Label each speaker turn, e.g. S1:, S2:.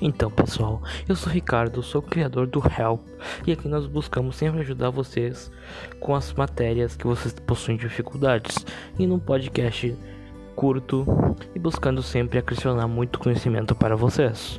S1: Então, pessoal, eu sou Ricardo, sou o criador do Help e aqui nós buscamos sempre ajudar vocês com as matérias que vocês possuem dificuldades e num podcast curto e buscando sempre acrescentar muito conhecimento para vocês.